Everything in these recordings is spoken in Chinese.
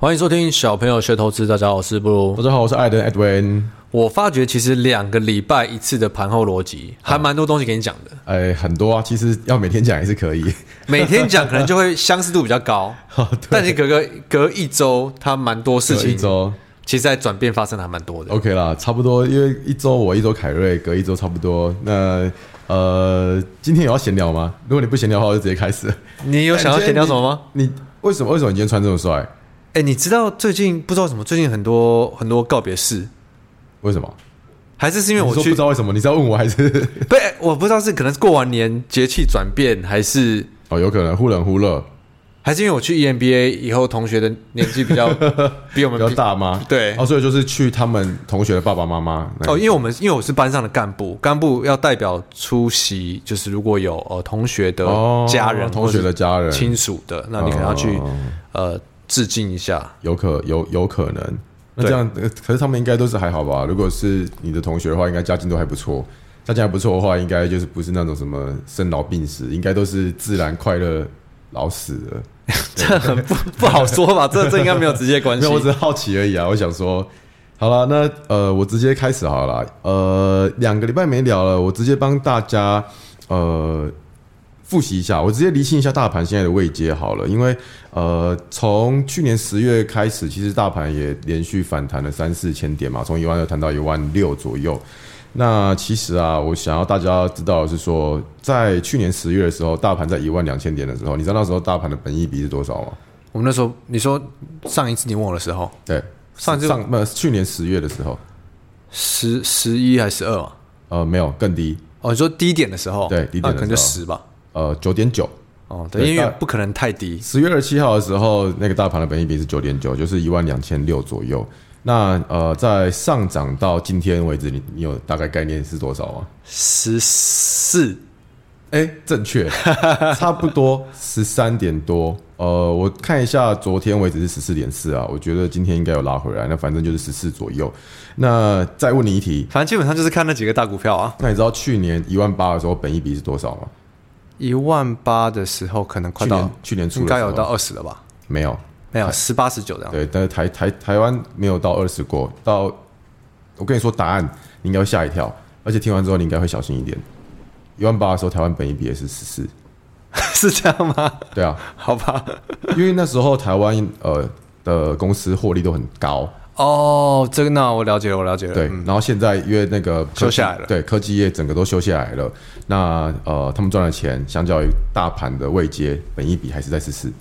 欢迎收听小朋友学投资。大家好，我是布鲁。大家好，我是艾登 Edwin。我发觉其实两个礼拜一次的盘后逻辑，还蛮多东西给你讲的。哎，很多啊，其实要每天讲也是可以。每天讲可能就会相似度比较高，但是隔个隔一周，它蛮多事情。一周。其实，在转变发生的还蛮多的。OK 啦，差不多，因为一周我一周凯瑞，隔一周差不多。那呃，今天有要闲聊吗？如果你不闲聊的话，我就直接开始。你有想要闲聊什么吗？你，你为什么为什么你今天穿这么帅？哎、欸，你知道最近不知道什么？最近很多很多告别式。为什么？还是是因为我去不知道为什么？你知道问我还是？不，我不知道是可能是过完年节气转变，还是哦，有可能忽冷忽热。还是因为我去 EMBA 以后，同学的年纪比较 比我们比较大吗？对，哦，所以就是去他们同学的爸爸妈妈。哦，因为我们因为我是班上的干部，干部要代表出席，就是如果有呃同学的家人、哦、同学的家人、亲属的，那你可能要去、哦、呃致敬一下。有可有有可能，那这样可是他们应该都是还好吧？如果是你的同学的话，应该家境都还不错。家境还不错的话，应该就是不是那种什么生老病死，应该都是自然快乐老死了。这很不不好说吧？这这应该没有直接关系。没有，我只是好奇而已啊。我想说，好了，那呃，我直接开始好了。呃，两个礼拜没聊了，我直接帮大家呃复习一下，我直接厘清一下大盘现在的位阶好了。因为呃，从去年十月开始，其实大盘也连续反弹了三四千点嘛，从一万二谈到一万六左右。那其实啊，我想要大家知道的是说，在去年十月的时候，大盘在一万两千点的时候，你知道那时候大盘的本益比是多少吗？我们那时候，你说上一次你问我的时候，对，上一次上呃去年十月的时候，十十一还是十二啊？呃，没有更低。哦，你说低点的时候，对，低点的时候，可能就十吧。呃，九点九。哦，对，因为不可能太低。十月二十七号的时候，那个大盘的本益比是九点九，就是一万两千六左右。那呃，在上涨到今天为止，你你有大概概念是多少吗？十四，哎，正确，差不多十三点多。呃，我看一下，昨天为止是十四点四啊，我觉得今天应该有拉回来。那反正就是十四左右。那再问你一题，反正基本上就是看那几个大股票啊。那你知道去年一万八的时候，本益比是多少吗？一万八的时候，可能快到去年初应该有到二十了吧？没有。没有十八十九这样。对，但是台台台湾没有到二十过。到我跟你说答案，你应该会吓一跳，而且听完之后你应该会小心一点。一万八的时候，台湾本益比也是十四，是这样吗？对啊，好吧，因为那时候台湾呃的公司获利都很高。哦，这个那我了解了，我了解了。对，然后现在因为那个休下来了，对，科技业整个都休下来了。那呃，他们赚的钱相较于大盘的未接，本益比还是在十四。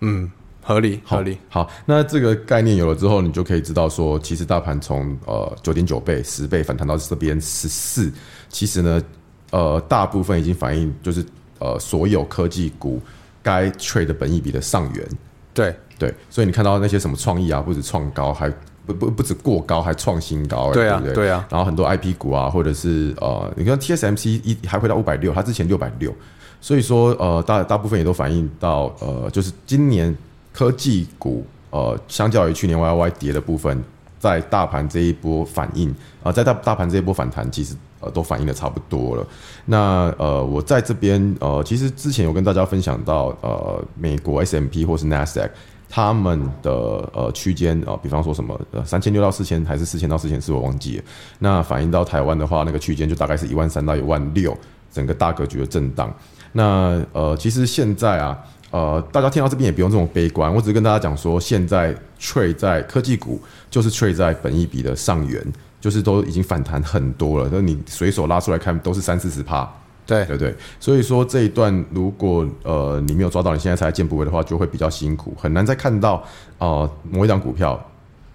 嗯。合理，合理好。好，那这个概念有了之后，你就可以知道说，其实大盘从呃九点九倍、十倍反弹到这边十四，其实呢，呃，大部分已经反映就是呃所有科技股该 trade 的本益比的上缘。对对，所以你看到那些什么创意啊，不止创高，还不不不止过高，还创新高，对啊，对不对？对啊。然后很多 IP 股啊，或者是呃，你看 TSMC 一还回到五百六，它之前六百六，所以说呃大大部分也都反映到呃就是今年。科技股，呃，相较于去年 Y Y 跌的部分，在大盘这一波反应，啊、呃，在大大盘这一波反弹，其实呃都反映的差不多了。那呃，我在这边呃，其实之前有跟大家分享到，呃，美国 S M P 或是 NASDAQ 他们的呃区间啊，比方说什么呃三千六到四千，还是四千到四千四，我忘记了。那反映到台湾的话，那个区间就大概是一万三到一万六，整个大格局的震荡。那呃，其实现在啊。呃，大家听到这边也不用这么悲观，我只是跟大家讲说，现在 trade 在科技股就是 trade 在本一比的上缘，就是都已经反弹很多了，那你随手拉出来看都是三四十趴，对对对，所以说这一段如果呃你没有抓到，你现在才见部位的话，就会比较辛苦，很难再看到呃某一档股票。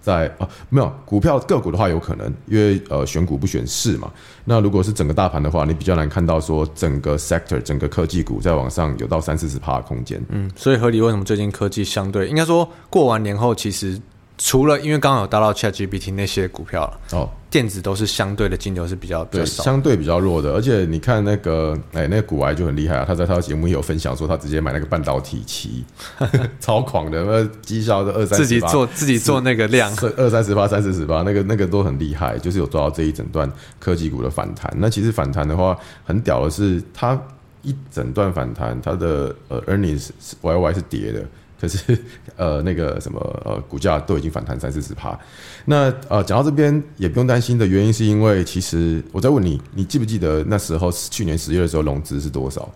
在啊，没有股票个股的话有可能，因为呃选股不选市嘛。那如果是整个大盘的话，你比较难看到说整个 sector 整个科技股在往上有到三四十趴的空间。嗯，所以合理为什么最近科技相对应该说过完年后其实。除了因为刚好有搭到 ChatGPT 那些股票哦，电子都是相对的金流是比较比较少，相对比较弱的。而且你看那个哎，那个股癌就很厉害啊，他在他的节目也有分享说，他直接买那个半导体期，超狂的，那绩效的二三十，自己做自己做那个量，二三十八、三四十八，那个那个都很厉害，就是有抓到这一整段科技股的反弹。那其实反弹的话，很屌的是，它一整段反弹，它的呃 earnings Y Y 是跌的。可是 呃那个什么呃股价都已经反弹三四十趴。那呃讲到这边也不用担心的原因是因为其实我在问你，你记不记得那时候去年十月的时候融资是多少？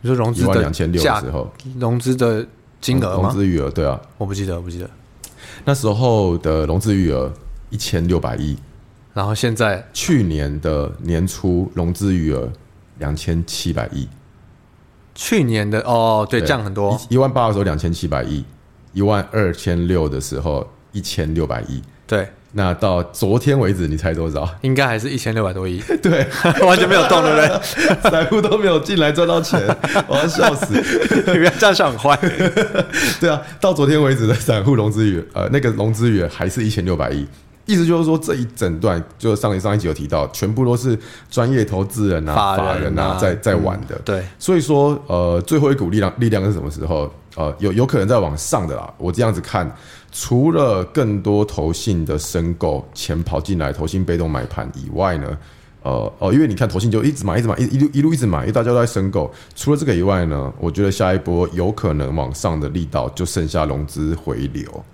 你说融资一万两千六的时候，融资的金额融资余额对啊，我不记得，我不记得那时候的融资余额一千六百亿。然后现在去年的年初融资余额两千七百亿，去年的哦对，降很多，一万八的时候两千七百亿，一万二千六的时候一千六百亿，对，那到昨天为止你猜多少？应该还是一千六百多亿，对，完全没有动，对不对？散户都没有进来赚到钱，我要笑死！你不要这样想很坏，对啊，到昨天为止的散户融资余呃那个融资余还是一千六百亿。意思就是说，这一整段就上一上一集有提到，全部都是专业投资人啊、法人啊，人啊在在玩的。嗯。对，所以说，呃，最后一股力量力量是什么时候？呃，有有可能在往上的啦。我这样子看，除了更多投信的申购钱跑进来，投信被动买盘以外呢，呃哦，因为你看投信就一直买，一直买，一一路一路一直买，因为大家都在申购。除了这个以外呢，我觉得下一波有可能往上的力道就剩下融资回流。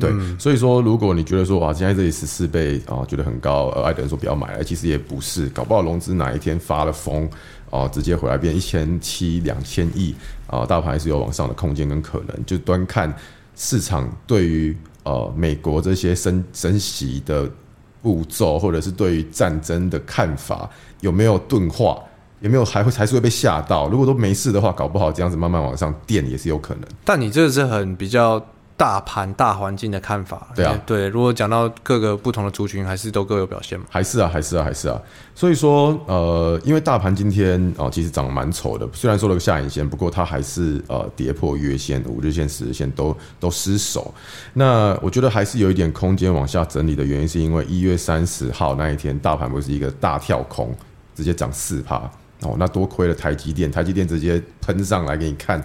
对，所以说，如果你觉得说哇，现在这里十四倍啊，觉得很高，呃，艾德人说不要买了，其实也不是，搞不好融资哪一天发了疯，啊，直接回来变一千七两千亿啊，大盘还是有往上的空间跟可能，就端看市场对于呃美国这些升升息的步骤，或者是对于战争的看法有没有钝化，有没有还会还是会被吓到？如果都没事的话，搞不好这样子慢慢往上垫也是有可能。但你这个是很比较。大盘大环境的看法，对啊，对。如果讲到各个不同的族群，还是都各有表现嘛？还是啊，还是啊，还是啊。所以说，呃，因为大盘今天啊、呃，其实涨得蛮丑的。虽然说了个下影线，不过它还是呃跌破月线、五日线、十日线都都失守。那我觉得还是有一点空间往下整理的原因，是因为一月三十号那一天，大盘不是一个大跳空，直接涨四趴哦。那多亏了台积电，台积电直接喷上来给你看。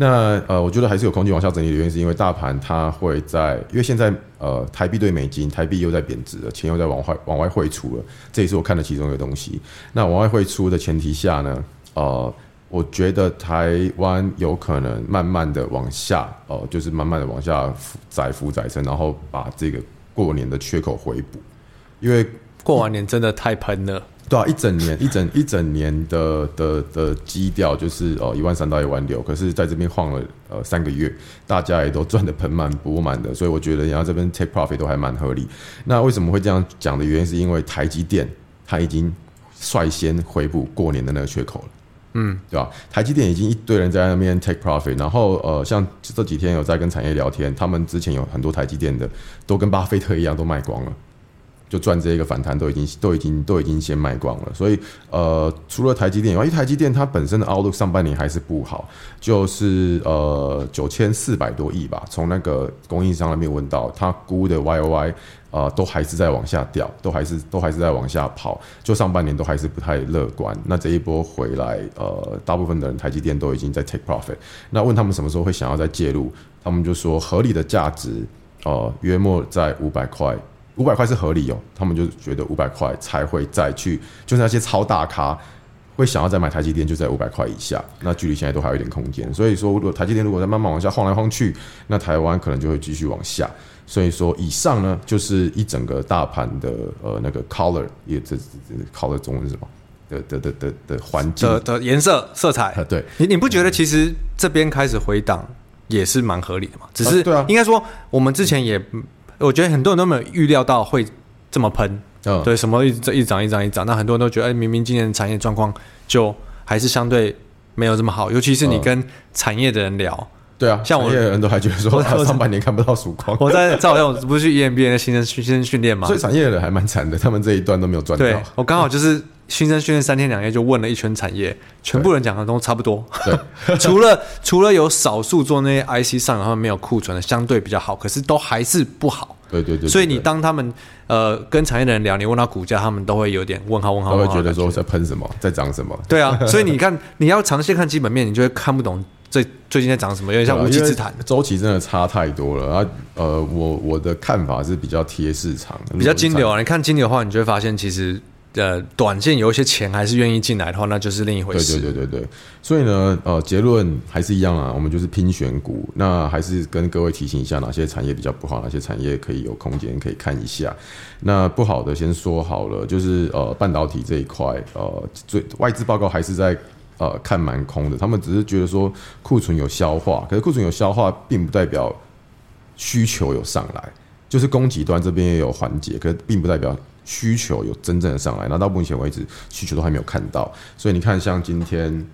那呃，我觉得还是有空间往下整理的原因，是因为大盘它会在，因为现在呃台币对美金，台币又在贬值了，钱又在往外往外汇出了，这也是我看的其中一个东西。那往外汇出的前提下呢，呃，我觉得台湾有可能慢慢的往下，呃，就是慢慢的往下载浮窄升，然后把这个过年的缺口回补，因为过完年真的太喷了。对啊，一整年 一整一整年的的的基调就是哦一万三到一万六，可是在这边晃了呃三个月，大家也都赚得盆满钵满的，所以我觉得然后这边 take profit 都还蛮合理。那为什么会这样讲的原因，是因为台积电它已经率先回补过年的那个缺口了，嗯，对吧？台积电已经一堆人在那边 take profit，然后呃像这几天有在跟产业聊天，他们之前有很多台积电的都跟巴菲特一样都卖光了。就赚这一个反弹都已经都已经都已经先卖光了，所以呃，除了台积电以外，因为台积电它本身的 outlook 上半年还是不好，就是呃九千四百多亿吧，从那个供应商那边问到，他估的 YOY 啊、呃、都还是在往下掉，都还是都还是在往下跑，就上半年都还是不太乐观。那这一波回来，呃，大部分的人台积电都已经在 take profit，那问他们什么时候会想要再介入，他们就说合理的价值呃约莫在五百块。五百块是合理哦，他们就觉得五百块才会再去，就是那些超大咖会想要再买台积电，就在五百块以下，那距离现在都还有一点空间。所以说，如果台积电如果再慢慢往下晃来晃去，那台湾可能就会继续往下。所以说，以上呢就是一整个大盘的呃那个 color，也这这 color 中文是什么？的的的的的环境的的颜色色彩。对，你你不觉得其实这边开始回档也是蛮合理的吗？只是对啊，应该说我们之前也。我觉得很多人都没有预料到会这么喷，嗯，对，什么一直一涨一涨一涨，那很多人都觉得，哎，明明今年产业状况就还是相对没有这么好，尤其是你跟产业的人聊，嗯、对啊，像我产业的人都还觉得说，他上半年看不到曙光。我在在我不是去 EMBA 的新生新生训练嘛，所以产业的人还蛮惨的，他们这一段都没有赚到。对，我刚好就是新生训练三天两夜就问了一圈产业，全部人讲的都差不多，对，除了除了有少数做那些 IC 上然后没有库存的相对比较好，可是都还是不好。对对对，对，所以你当他们呃跟产业的人聊，你问他股价，他们都会有点问号问号，他会觉得说在喷什么，在涨什么。对啊，所以你看 你要长线看基本面，你就会看不懂最最近在涨什么，有点像无稽之谈。周期真的差太多了啊！呃，我我的看法是比较贴市场，比较金流啊。你看金流的话，你就会发现其实呃，短线有一些钱还是愿意进来的话，那就是另一回事。对对对对对，所以呢，呃，结论还是一样啊，我们就是拼选股。那还是跟各位提醒一下，哪些产业比较不好，哪些产业可以有空间可以看一下。那不好的先说好了，就是呃，半导体这一块，呃，最外资报告还是在呃看蛮空的，他们只是觉得说库存有消化，可是库存有消化，并不代表需求有上来，就是供给端这边也有缓解，可是并不代表。需求有真正的上来，那到目前为止需求都还没有看到，所以你看，像今天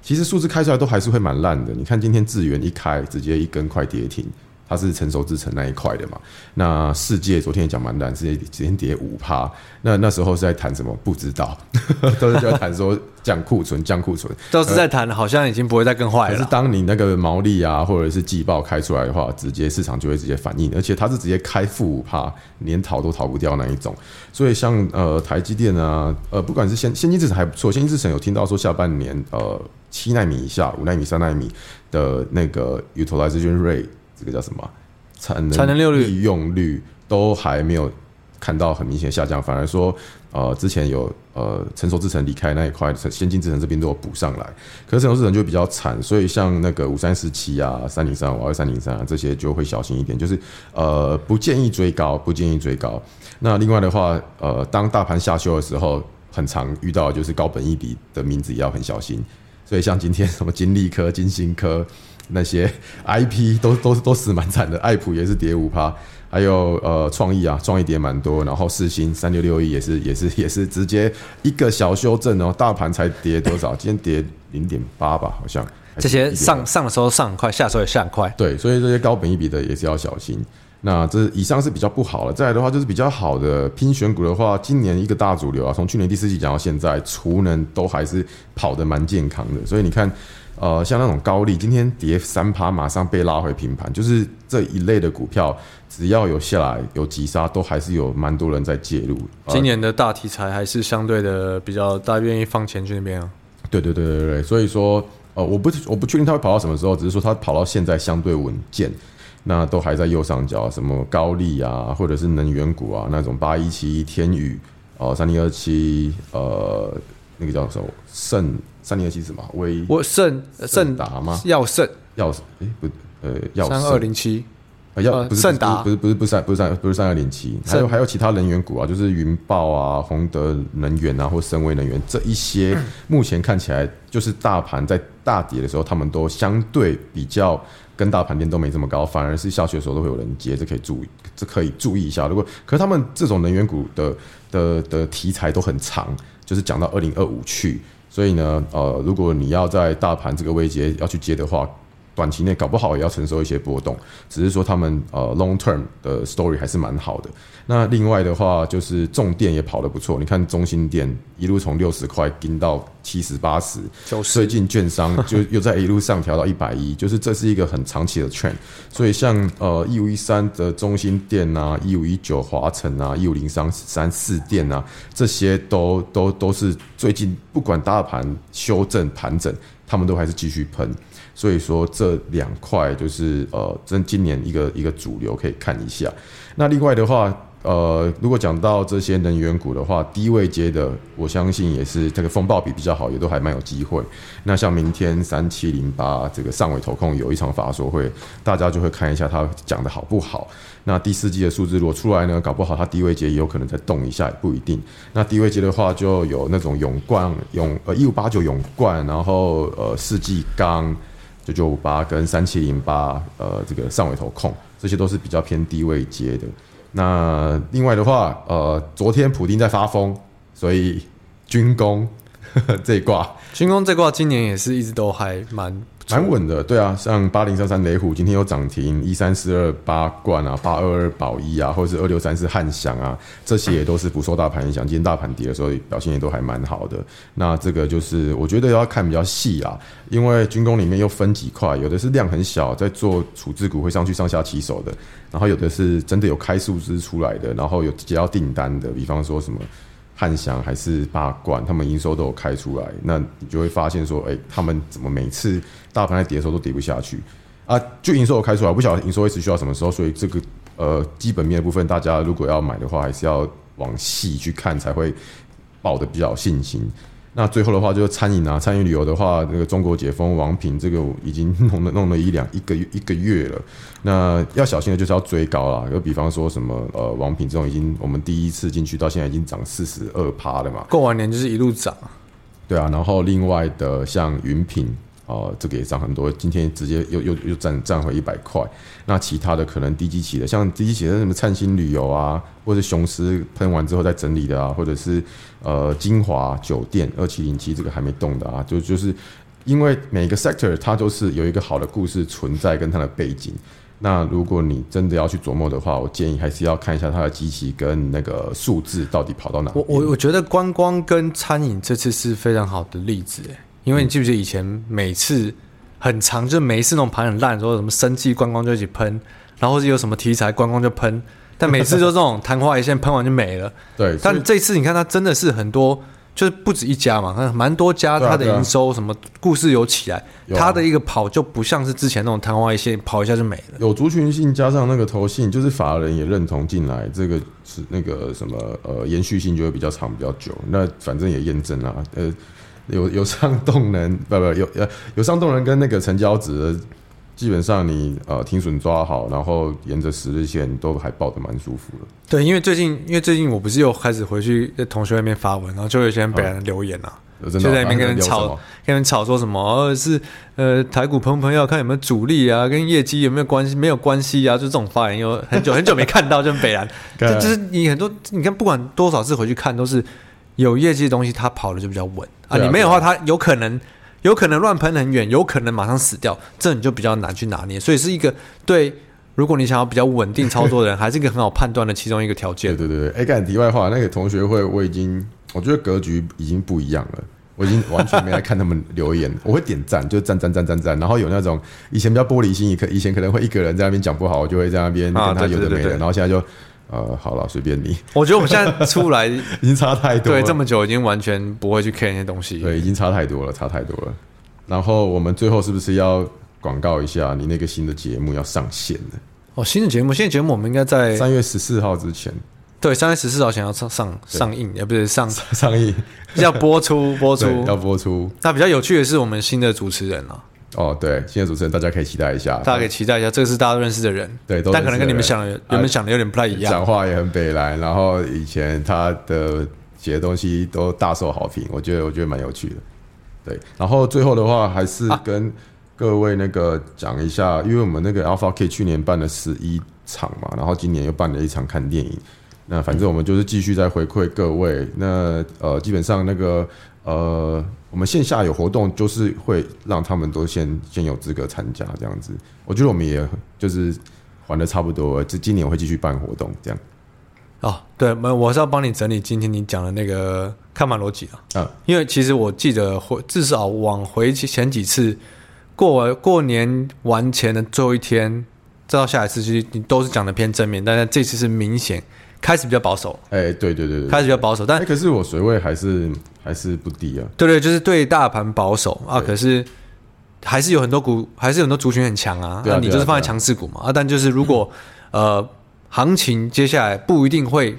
其实数字开出来都还是会蛮烂的。你看今天智源一开，直接一根快跌停。它是成熟制成那一块的嘛？那世界昨天也讲蛮难，世界今天跌五趴。那那时候是在谈什么？不知道，都是在谈说降库存、降库存，都是在谈，好像已经不会再更坏了。可是当你那个毛利啊，或者是季报开出来的话，直接市场就会直接反应，而且它是直接开负五趴，连逃都逃不掉那一种。所以像呃台积电啊，呃不管是先先进制程还不错，先进制程有听到说下半年呃七纳米以下、五纳米、三纳米的那个 utilization rate。这个叫什么？产能利用率都还没有看到很明显下降，反而说，呃，之前有呃成熟制程离开那一块，先进制程这边都有补上来，可是成熟制程就比较惨，所以像那个五三四七啊、三零三五二三零三啊这些就会小心一点，就是呃不建议追高，不建议追高。那另外的话，呃，当大盘下修的时候，很常遇到就是高本益比的名字也要很小心，所以像今天什么金利科、金星科。那些 IP 都都都死蛮惨的，爱普也是跌五趴，还有呃创意啊，创意跌蛮多，然后四星三六六一也是也是也是直接一个小修正哦，大盘才跌多少？今天跌零点八吧，好像。这些上上的时候上很快，下的时候也下很快。对，所以这些高本一比的也是要小心。那这以上是比较不好了，再来的话就是比较好的拼选股的话，今年一个大主流啊，从去年第四季讲到现在，储能都还是跑得蛮健康的，所以你看。呃，像那种高利，今天跌三趴，马上被拉回平盘，就是这一类的股票，只要有下来有急杀，都还是有蛮多人在介入。今年的大题材还是相对的比较大，愿意放钱去那边啊。对对对对对，所以说，呃，我不我不确定它会跑到什么时候，只是说它跑到现在相对稳健，那都还在右上角，什么高利啊，或者是能源股啊，那种八一七天宇哦，三零二七，呃，那个叫什么盛。三零二七什么？微我盛盛达吗？耀盛耀哎不呃耀三二零七啊耀不是不是不是不是三不是三不是三二零七还有还有其他能源股啊，就是云豹啊、宏德能源啊或森威能源这一些，目前看起来就是大盘在大跌的时候，他们都相对比较跟大盘点都没这么高，反而是下去的时候都会有人接，这可以注意，这可以注意一下。如果可是他们这种能源股的的的题材都很长，就是讲到二零二五去。所以呢，呃，如果你要在大盘这个位阶要去接的话，短期内搞不好也要承受一些波动。只是说他们呃 long term 的 story 还是蛮好的。那另外的话，就是重电也跑得不错。你看中心电一路从六十块跟到七十八十，最近券商 就又在一路上调到一百一，就是这是一个很长期的 trend。所以像呃一五一三的中心电啊，一五一九华晨啊，一五零三三四电啊，这些都都都是最近不管大盘修正盘整，他们都还是继续喷。所以说这两块就是呃，真今年一个一个主流可以看一下。那另外的话。呃，如果讲到这些能源股的话，低位接的，我相信也是这个风暴比比较好，也都还蛮有机会。那像明天三七零八这个上尾投控有一场法说会，大家就会看一下他讲的好不好。那第四季的数字如果出来呢，搞不好它低位接也有可能再动一下，也不一定。那低位接的话，就有那种永冠永呃一五八九永冠，然后呃世纪钢九九五八跟三七零八呃这个上尾头控，这些都是比较偏低位接的。那另外的话，呃，昨天普丁在发疯，所以军工 这一挂，军工这挂今年也是一直都还蛮蛮稳的，对啊，像八零三三雷虎今天有涨停，一三四二八冠啊，八二二宝一啊，或者是二六三四汉翔啊，这些也都是不受大盘影响，今天大盘跌的时候表现也都还蛮好的。那这个就是我觉得要看比较细啊，因为军工里面又分几块，有的是量很小，在做处置股会上去上下起手的，然后有的是真的有开数字出来的，然后有接到订单的，比方说什么。汉翔还是八冠，他们营收都有开出来，那你就会发现说，哎、他们怎么每次大盘在跌的时候都跌不下去啊？就营收有开出来，不晓得营收会持续到什么时候，所以这个呃基本面的部分，大家如果要买的话，还是要往细去看才会。抱的比较信心。那最后的话就是餐饮啊，餐饮旅游的话，那个中国解封王品这个已经弄了弄了一两一个月一个月了。那要小心的就是要追高啦，就比方说什么呃王品这种已经我们第一次进去到现在已经涨四十二趴了嘛，过完年就是一路涨。对啊，然后另外的像云品。哦，这个也涨很多，今天直接又又又涨涨回一百块。那其他的可能低基期的，像低基期的什么灿星旅游啊，或者雄狮喷完之后再整理的啊，或者是呃金华酒店二七零七这个还没动的啊，就就是因为每个 sector 它都是有一个好的故事存在跟它的背景。那如果你真的要去琢磨的话，我建议还是要看一下它的基期跟那个数字到底跑到哪。我我我觉得观光跟餐饮这次是非常好的例子，因为你记不记得以前每次很长，就是每一次那种盘很烂，的时候什么生气观光就一起喷，然后有什么题材观光就喷，但每次就这种昙花一现，喷完就没了。对，但这次你看它真的是很多，就是不止一家嘛，看蛮多家，它的营收什么故事有起来，它的一个跑就不像是之前那种昙花一现，跑一下就没了。有族群性加上那个投信，就是法人也认同进来，这个是那个什么呃延续性就会比较长比较久。那反正也验证了，呃。有有上动能，不不有呃有上动能跟那个成交值，基本上你呃停损抓好，然后沿着十日线都还抱得蛮舒服的。对，因为最近因为最近我不是又开始回去在同学那边发文，然后就有些人北人留言啊，哦、就在那边跟人吵，啊、跟人吵说什么，呃是呃台股喷喷要看有没有主力啊，跟业绩有没有关系，没有关系啊，就这种发言，有很久很久没看到，就北人，就就是你很多你看不管多少次回去看都是。有业绩的东西，它跑的就比较稳啊。你没有的话，它有可能有可能乱喷很远，有可能马上死掉，这你就比较难去拿捏。所以是一个对，如果你想要比较稳定操作的人，还是一个很好判断的其中一个条件。对对对，哎，干题外话，那个同学会我已经，我觉得格局已经不一样了。我已经完全没来看他们留言，我会点赞，就赞赞赞赞赞。然后有那种以前比较玻璃心，可以前可能会一个人在那边讲不好，我就会在那边跟他有的没的。然后现在就。呃，好了，随便你。我觉得我们现在出来 已经差太多了。对，这么久已经完全不会去看那些东西。对，已经差太多了，差太多了。然后我们最后是不是要广告一下你那个新的节目要上线了？哦，新的节目，新的节目我们应该在三月十四号之前。对，三月十四号前要上上上映，也不是上 上映，要播出播出要播出。那比较有趣的是我们新的主持人啊。哦，对，新的主持人大家可以期待一下，大家可以期待一下，这个是大家都认识的人，对，但可能跟你们想的、你们想的有点不太一样。讲话也很北来，然后以前他的写的东西都大受好评，我觉得我觉得蛮有趣的。对，然后最后的话还是跟各位那个讲一下，因为我们那个 Alpha K 去年办了十一场嘛，然后今年又办了一场看电影，那反正我们就是继续在回馈各位。那呃，基本上那个呃。我们线下有活动，就是会让他们都先先有资格参加这样子。我觉得我们也就是还的差不多，这今年我会继续办活动这样。哦，对，我我是要帮你整理今天你讲的那个看盘逻辑啊。嗯，因为其实我记得回至少往回前几次过完过年完前的最后一天，再到下一次，其实你都是讲的偏正面，但是这次是明显。开始比较保守，哎、欸，对对对对，开始比较保守，但、欸、可是我水位还是还是不低啊。对对，就是对大盘保守啊，可是还是有很多股，还是有很多族群很强啊。那、啊啊、你就是放在强势股嘛啊，啊？但就是如果呃行情接下来不一定会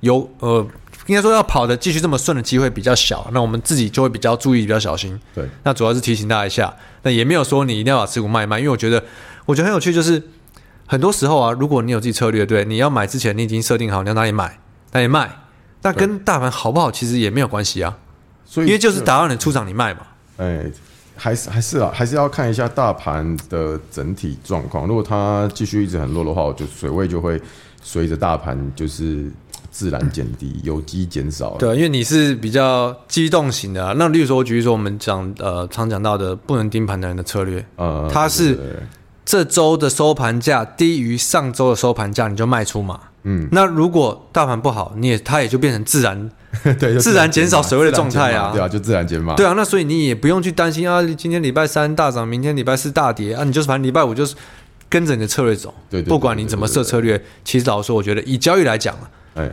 有呃，应该说要跑的继续这么顺的机会比较小，那我们自己就会比较注意，比较小心。对，那主要是提醒大家一下，那也没有说你一定要把持股卖一卖，因为我觉得我觉得很有趣，就是。很多时候啊，如果你有自己策略，对，你要买之前你已经设定好你要哪里买，哪里卖，那跟大盘好不好其实也没有关系啊。所以，因为就是打到你出场你卖嘛。哎，还是还是啊，还是要看一下大盘的整体状况。如果它继续一直很弱的话，我就水位就会随着大盘就是自然减低，有机减少。对，因为你是比较机动型的啊。那例如说，我举例说，我们讲呃常讲到的不能盯盘的人的策略，呃，它是。这周的收盘价低于上周的收盘价，你就卖出嘛。嗯，那如果大盘不好，你也它也就变成自然 对自然减少水位的状态啊。对啊，就自然减码。对啊，那所以你也不用去担心啊。今天礼拜三大涨，明天礼拜四大跌啊。你就是反正礼拜五就是跟着你的策略走。对，不管你怎么设策略，其实老实说，我觉得以交易来讲啊，哎，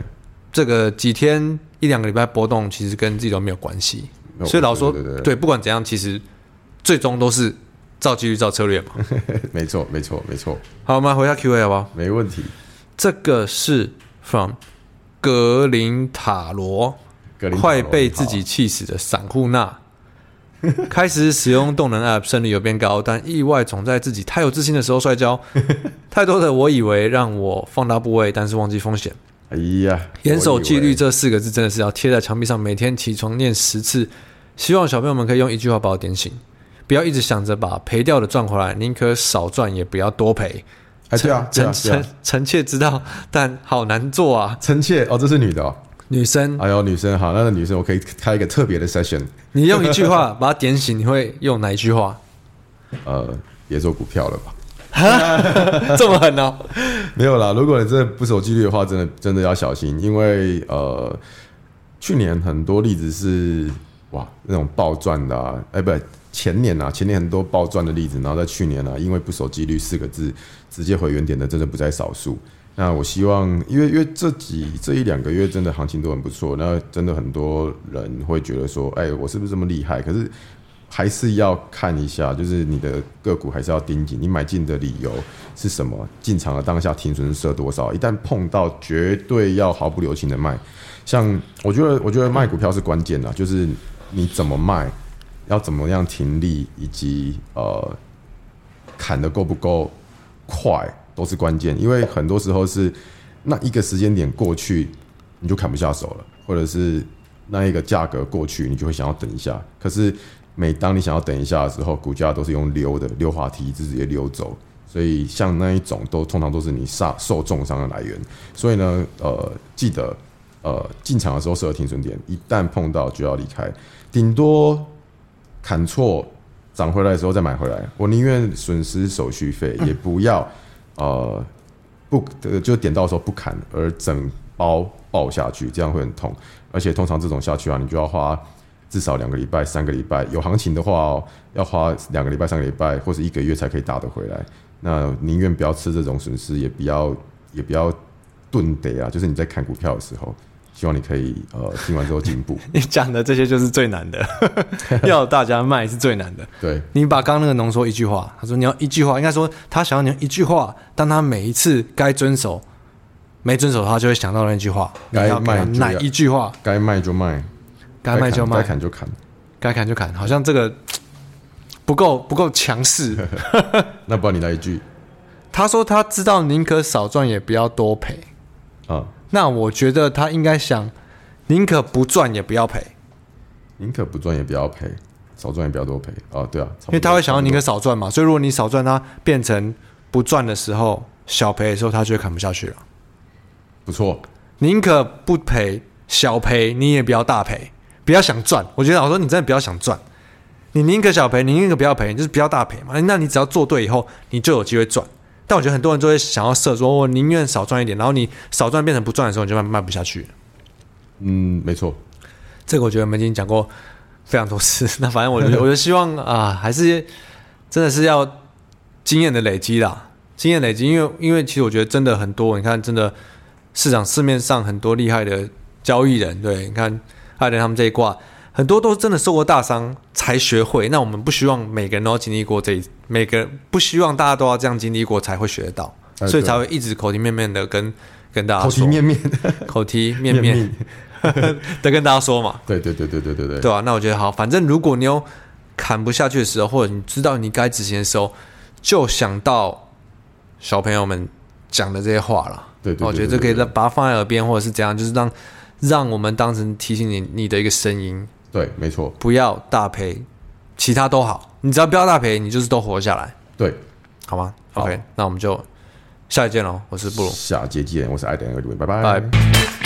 这个几天一两个礼拜波动，其实跟自己都没有关系。所以老实说，对，不管怎样，其实最终都是。照纪律，照策略嘛。没错，没错，没错。好，我们回下 Q&A 好不好？没问题。这个是 from 格林塔罗，快被自己气死的散户那。开始使用动能 App，胜率有变高，但意外总在自己太有自信的时候摔跤。太多的我以为让我放大部位，但是忘记风险。哎呀，严守纪律这四个字真的是要贴在墙壁上，每天起床念十次。希望小朋友们可以用一句话把我点醒：不要一直想着把赔掉的赚回来，宁可少赚也不要多赔。哎，对啊，臣臣臣妾知道，但好难做啊。臣妾哦，这是女的哦。女生，哎呦，女生好，那个女生我可以开一个特别的 session。你用一句话把她点醒，你会用哪一句话？呃，别做股票了吧？这么狠哦？没有啦，如果你真的不守纪律的话，真的真的要小心，因为呃，去年很多例子是哇那种暴赚的，啊，哎，不，前年啊，前年很多暴赚的例子，然后在去年呢，啊，因为不守纪律四个字直接回原点的，真的不在少数。那我希望，因为因为这几这一两个月真的行情都很不错，那真的很多人会觉得说，哎，我是不是这么厉害？可是还是要看一下，就是你的个股还是要盯紧，你买进的理由是什么？进场的当下停损设多少？一旦碰到，绝对要毫不留情的卖。像我觉得，我觉得卖股票是关键的，就是你怎么卖，要怎么样停利，以及呃砍得够不够快。都是关键，因为很多时候是那一个时间点过去，你就砍不下手了，或者是那一个价格过去，你就会想要等一下。可是每当你想要等一下的时候，股价都是用溜的，溜滑梯直接溜走。所以像那一种都通常都是你杀受重伤的来源。所以呢，呃，记得呃进场的时候设停损点，一旦碰到就要离开，顶多砍错涨回来的时候再买回来。我宁愿损失手续费，也不要。呃，不，就点到的时候不砍，而整包爆下去，这样会很痛。而且通常这种下去啊，你就要花至少两个礼拜、三个礼拜。有行情的话哦，要花两个礼拜、三个礼拜，或是一个月才可以打得回来。那宁愿不要吃这种损失，也不要，也不要顿得啊。就是你在看股票的时候。希望你可以呃听完之后进步。你讲的这些就是最难的，要大家卖是最难的。对，你把刚刚那个浓缩一句话，他说你要一句话，应该说他想要你一句话，当他每一次该遵守没遵守，他就会想到那句话。该卖哪一句话？该卖就卖，该卖就卖，该砍就砍，该砍就砍。好像这个不够不够强势。那不然你来一句。他说他知道宁可少赚也不要多赔啊。那我觉得他应该想，宁可不赚也不要赔，宁可不赚也不要赔，少赚也不要多赔哦，对啊，因为他会想要宁可少赚嘛，所以如果你少赚，他变成不赚的时候，小赔的时候，他就会砍不下去了。不错，宁可不赔小赔，你也不要大赔，不要想赚。我觉得我说你真的不要想赚，你宁可小赔，你宁可不要赔，就是不要大赔嘛。那你只要做对以后，你就有机会赚。但我觉得很多人都会想要设说，我宁愿少赚一点，然后你少赚变成不赚的时候，你就卖卖不下去。嗯，没错，这个我觉得我们已经讲过非常多次。那反正我觉得，我就希望啊，还是真的是要经验的累积啦，经验累积。因为因为其实我觉得真的很多，你看真的市场市面上很多厉害的交易人，对，你看艾伦他们这一挂。很多都是真的受过大伤才学会，那我们不希望每个人都要经历过这一，每个人不希望大家都要这样经历过才会学得到，哎、所以才会一直口提面面的跟跟大家说，口提面面，口提面面。的跟大家说嘛。对对对对对对对，对啊，那我觉得好，反正如果你有砍不下去的时候，或者你知道你该执行的时候，就想到小朋友们讲的这些话了。对，对，对，对，对，对，我觉得这可以把它放在耳边，或者是怎样，就是让让我们当成提醒你你的一个声音。对，没错，不要大赔，其他都好，你只要不要大赔，你就是都活下来。对，好吗？OK，那我们就下一见喽。我是布鲁，下节见。我是艾登，拜拜。Bye